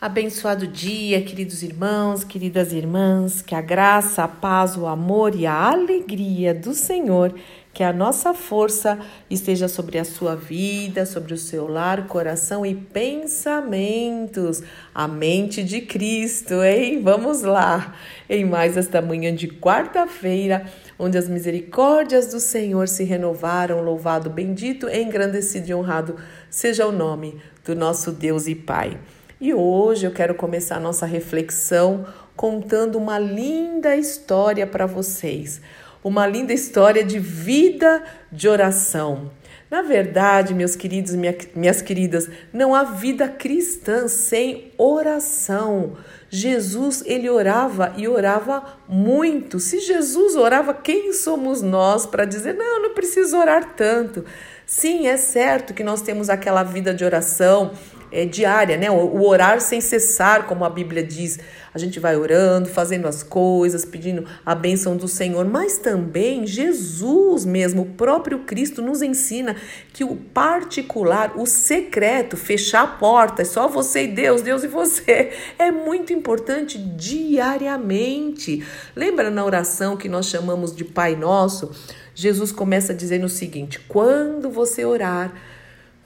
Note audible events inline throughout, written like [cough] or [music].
Abençoado dia, queridos irmãos, queridas irmãs, que a graça, a paz, o amor e a alegria do Senhor, que a nossa força esteja sobre a sua vida, sobre o seu lar, coração e pensamentos. A mente de Cristo, hein? Vamos lá! Em mais esta manhã de quarta-feira, onde as misericórdias do Senhor se renovaram, louvado, bendito, engrandecido e honrado seja o nome do nosso Deus e Pai. E hoje eu quero começar a nossa reflexão contando uma linda história para vocês. Uma linda história de vida de oração. Na verdade, meus queridos e minhas queridas, não há vida cristã sem oração. Jesus, ele orava e orava muito. Se Jesus orava, quem somos nós para dizer, não, não preciso orar tanto? Sim, é certo que nós temos aquela vida de oração é, diária, né? O, o, orar sem cessar, como a Bíblia diz. A gente vai orando, fazendo as coisas, pedindo a bênção do Senhor, mas também Jesus mesmo, o próprio Cristo, nos ensina que o particular, o secreto, fechar a porta, é só você e Deus, Deus e você, [laughs] é muito importante diariamente. Lembra na oração que nós chamamos de Pai Nosso? Jesus começa dizendo o seguinte: quando você orar,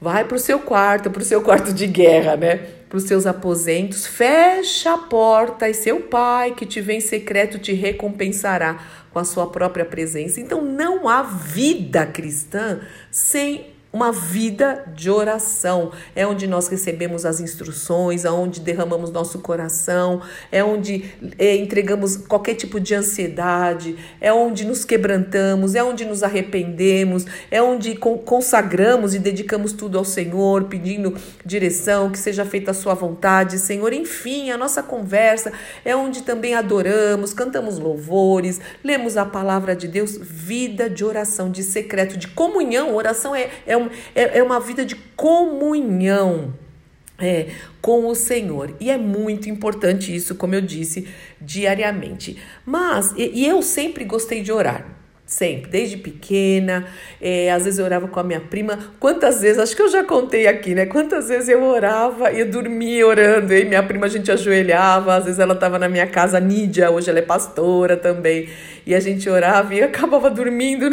Vai para o seu quarto, para o seu quarto de guerra, né? Para os seus aposentos, fecha a porta e seu pai que te vem em secreto te recompensará com a sua própria presença. Então não há vida cristã sem uma vida de oração. É onde nós recebemos as instruções, é derramamos nosso coração, é onde é, entregamos qualquer tipo de ansiedade, é onde nos quebrantamos, é onde nos arrependemos, é onde consagramos e dedicamos tudo ao Senhor, pedindo direção, que seja feita a sua vontade, Senhor. Enfim, a nossa conversa é onde também adoramos, cantamos louvores, lemos a palavra de Deus, vida de oração, de secreto, de comunhão. Oração é, é um, é, é uma vida de comunhão. É, com o Senhor. E é muito importante isso, como eu disse, diariamente. Mas, e, e eu sempre gostei de orar. Sempre, desde pequena, é, às vezes eu orava com a minha prima. Quantas vezes, acho que eu já contei aqui, né? Quantas vezes eu orava e eu dormia orando, e minha prima a gente ajoelhava, às vezes ela estava na minha casa, Nídia, hoje ela é pastora também, e a gente orava e acabava dormindo,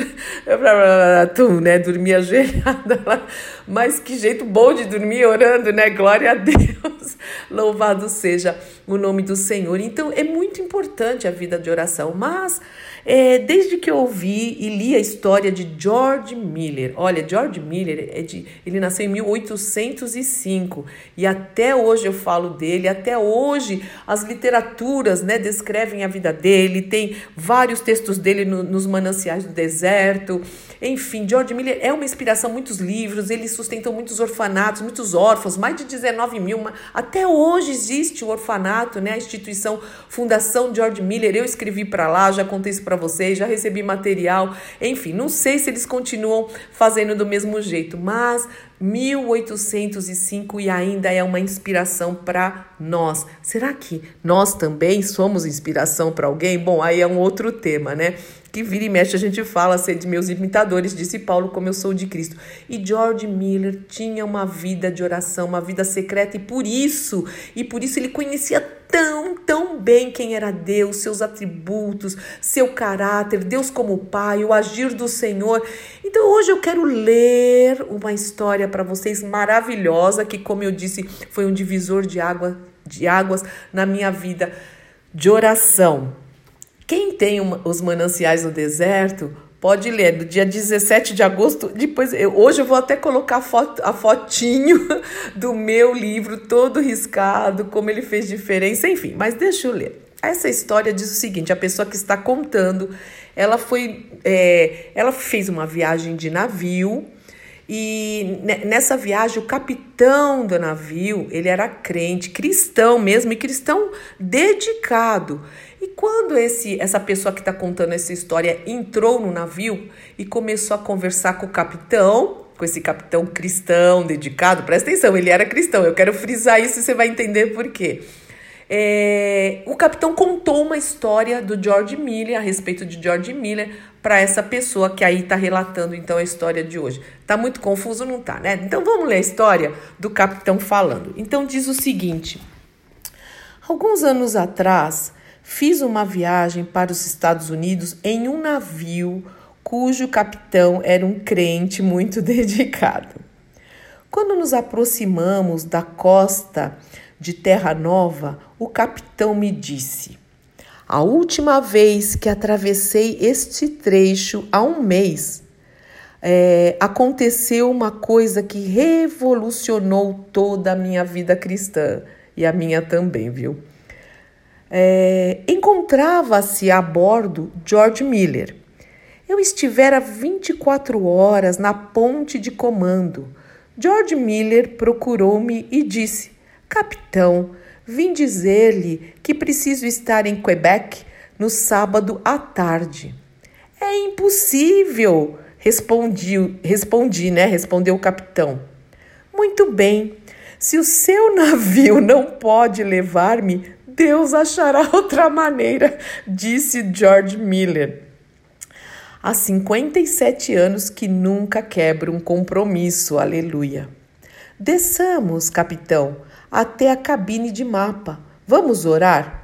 tu, né? Dormia ajoelhada lá, mas que jeito bom de dormir orando, né? Glória a Deus, [laughs] louvado seja o nome do Senhor. Então é muito importante a vida de oração, mas é, desde que eu ouvi e li a história de George Miller, olha, George Miller é de, ele nasceu em 1805 e até hoje eu falo dele, até hoje as literaturas, né, descrevem a vida dele, tem vários textos dele no, nos mananciais do deserto, enfim, George Miller é uma inspiração, muitos livros, ele sustentou muitos orfanatos, muitos órfãos, mais de 19 mil, até hoje existe o orfanato, né, a instituição Fundação George Miller, eu escrevi para lá, já contei isso para vocês, já recebi material, enfim, não sei se eles continuam fazendo do mesmo jeito, mas 1805 e ainda é uma inspiração para nós. Será que nós também somos inspiração para alguém? Bom, aí é um outro tema, né? Que vira e mexe a gente fala ser de meus imitadores, disse Paulo, como eu sou de Cristo. E George Miller tinha uma vida de oração, uma vida secreta e por isso, e por isso ele conhecia tão, tão bem quem era Deus, seus atributos, seu caráter, Deus como Pai, o agir do Senhor. Então hoje eu quero ler uma história para vocês maravilhosa que, como eu disse, foi um divisor de água, de águas na minha vida de oração. Quem tem os mananciais no deserto Pode ler, do dia 17 de agosto. Depois, eu, hoje eu vou até colocar a, foto, a fotinho [laughs] do meu livro, todo riscado, como ele fez diferença, enfim. Mas deixa eu ler. Essa história diz o seguinte: a pessoa que está contando, ela foi, é, ela fez uma viagem de navio e nessa viagem o capitão do navio ele era crente, cristão mesmo e cristão dedicado. Quando esse, essa pessoa que está contando essa história entrou no navio e começou a conversar com o capitão, com esse capitão cristão dedicado, presta atenção, ele era cristão, eu quero frisar isso e você vai entender por quê. É, o capitão contou uma história do George Miller, a respeito de George Miller, para essa pessoa que aí está relatando então a história de hoje. Tá muito confuso, não tá, né? Então vamos ler a história do capitão falando. Então diz o seguinte: Alguns anos atrás, fiz uma viagem para os Estados Unidos em um navio cujo capitão era um crente muito [laughs] dedicado. Quando nos aproximamos da costa de Terra Nova, o capitão me disse: A última vez que atravessei este trecho há um mês, é, aconteceu uma coisa que revolucionou toda a minha vida cristã e a minha também, viu? É, Encontrava-se a bordo George Miller. Eu estivera 24 horas na ponte de comando. George Miller procurou-me e disse: Capitão, vim dizer-lhe que preciso estar em Quebec no sábado à tarde. É impossível, respondi, respondi, né? Respondeu o capitão. Muito bem. Se o seu navio [laughs] não pode levar-me, Deus achará [laughs] outra maneira, disse George Miller. Há 57 anos que nunca quebra um compromisso, aleluia. Desçamos, capitão, até a cabine de mapa. Vamos orar?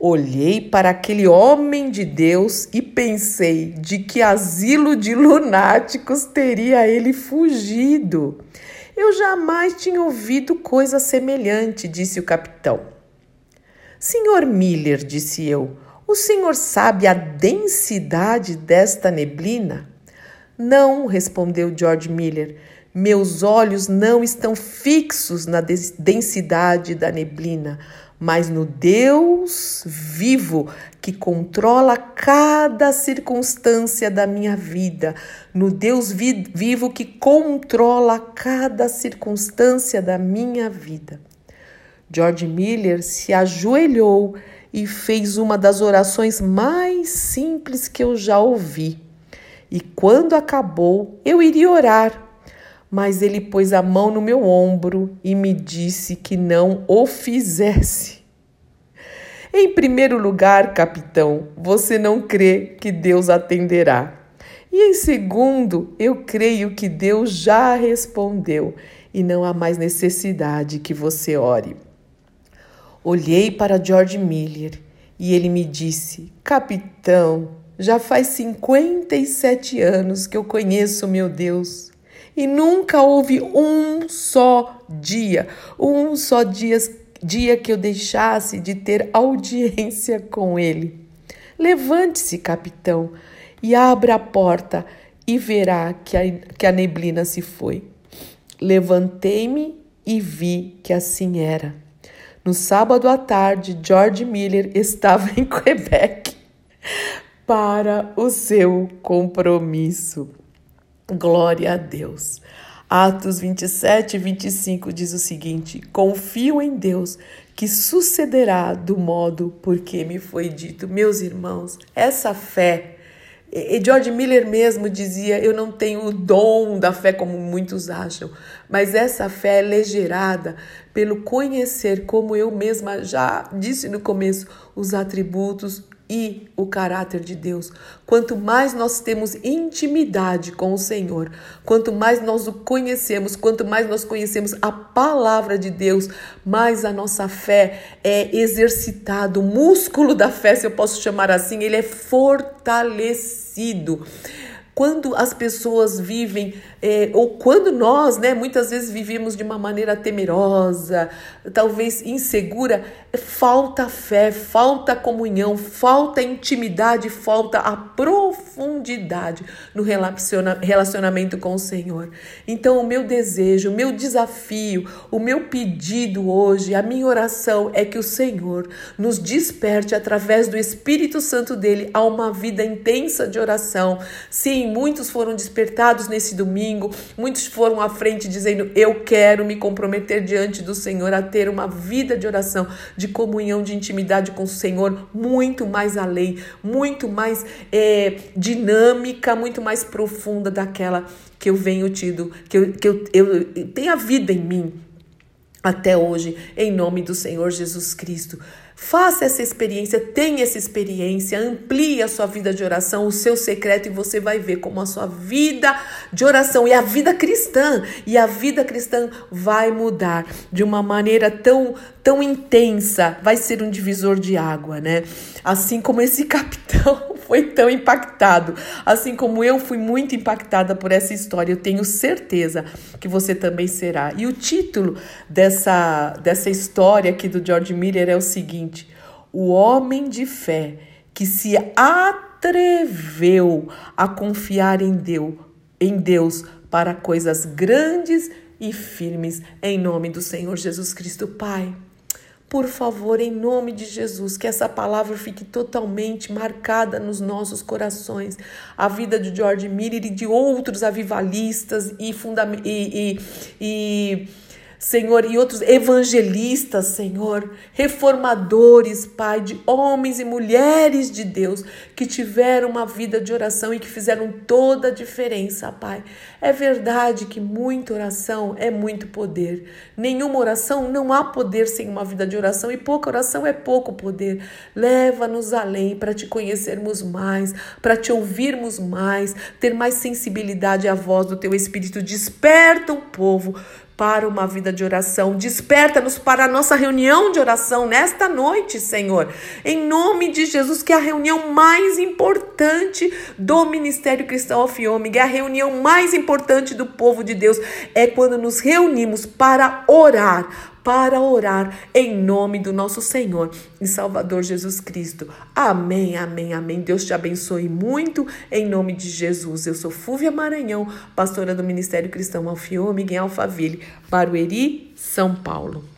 Olhei para aquele homem de Deus e pensei de que asilo de lunáticos teria ele fugido. Eu jamais tinha ouvido coisa semelhante, disse o capitão. Senhor Miller, disse eu, o senhor sabe a densidade desta neblina? Não, respondeu George Miller. Meus olhos não estão fixos na densidade da neblina, mas no Deus vivo que controla cada circunstância da minha vida, no Deus vi vivo que controla cada circunstância da minha vida. George Miller se ajoelhou e fez uma das orações mais simples que eu já ouvi. E quando acabou, eu iria orar mas ele pôs a mão no meu ombro e me disse que não o fizesse. Em primeiro lugar, capitão, você não crê que Deus atenderá. E em segundo, eu creio que Deus já respondeu e não há mais necessidade que você ore. Olhei para George Miller e ele me disse: Capitão, já faz 57 anos que eu conheço meu Deus e nunca houve um só dia, um só dia, dia que eu deixasse de ter audiência com ele. Levante-se, capitão, e abra a porta e verá que a, que a neblina se foi. Levantei-me e vi que assim era. No sábado à tarde, George Miller [laughs] estava em Quebec para o seu compromisso. Glória a Deus. Atos 27 e 25 diz o seguinte: Confio em Deus que sucederá do modo porque me foi dito. Meus irmãos, essa fé. E George Miller mesmo dizia: Eu não tenho o dom da fé como muitos acham, mas essa fé é gerada pelo conhecer, como eu mesma já disse no começo, os atributos e o caráter de Deus. Quanto mais nós temos intimidade com o Senhor, quanto mais nós o conhecemos, quanto mais nós conhecemos a palavra de Deus, mais a nossa fé é exercitada, o músculo da fé, se eu posso chamar assim, ele é fortalecido quando as pessoas vivem, é, ou quando nós, né, muitas vezes vivemos de uma maneira temerosa, talvez insegura, falta fé, falta comunhão, falta intimidade, falta a profundidade no relacionamento com o Senhor. Então, o meu desejo, o meu desafio, o meu pedido hoje, a minha oração é que o Senhor nos desperte através do Espírito Santo dele a uma vida intensa de oração. Sim, muitos foram despertados nesse domingo, muitos foram à frente dizendo: Eu quero me comprometer diante do Senhor a ter uma vida de oração, de comunhão, de intimidade com o Senhor, muito mais além, muito mais é, dinâmica, muito mais profunda daquela que eu venho tido, que eu, que eu, eu, eu tenho a vida em mim até hoje, em nome do Senhor Jesus Cristo. Faça essa experiência, tenha essa experiência, amplie a sua vida de oração, o seu secreto, e você vai ver como a sua vida de oração e a vida cristã, e a vida cristã vai mudar de uma maneira tão, tão intensa, vai ser um divisor de água, né? Assim como esse [laughs] capitão foi tão impactado, assim como eu fui muito impactada por essa história, eu tenho certeza que você também será. E o título dessa, dessa história aqui do George Miller é o seguinte: O homem de fé que se atreveu a confiar em Deus, em Deus para coisas grandes e firmes, em nome do Senhor Jesus Cristo, Pai. Por favor, em nome de Jesus, que essa palavra fique totalmente marcada nos nossos corações. A vida de George Miller e de outros avivalistas e, fundamentos e, e, e Senhor, e outros evangelistas, Senhor, reformadores, Pai, de homens e mulheres de Deus que tiveram uma vida de oração e que fizeram toda a diferença, Pai. É verdade que muita oração é muito poder. Nenhuma oração não há poder sem uma vida de oração e pouca oração é pouco poder. Leva-nos além para te conhecermos mais, para te ouvirmos mais, ter mais sensibilidade à voz do teu Espírito. Desperta o povo para uma vida de oração. Desperta-nos para a nossa reunião de oração nesta noite, Senhor. Em nome de Jesus, que é a reunião mais importante do Ministério Cristão Alfiômega, é a reunião mais importante do povo de Deus. É quando nos reunimos para orar, para orar em nome do nosso Senhor e Salvador Jesus Cristo. Amém, amém, amém. Deus te abençoe muito em nome de Jesus. Eu sou Fúvia Maranhão, pastora do Ministério Cristão Alfiômega em Alphaville, Barueri, São Paulo.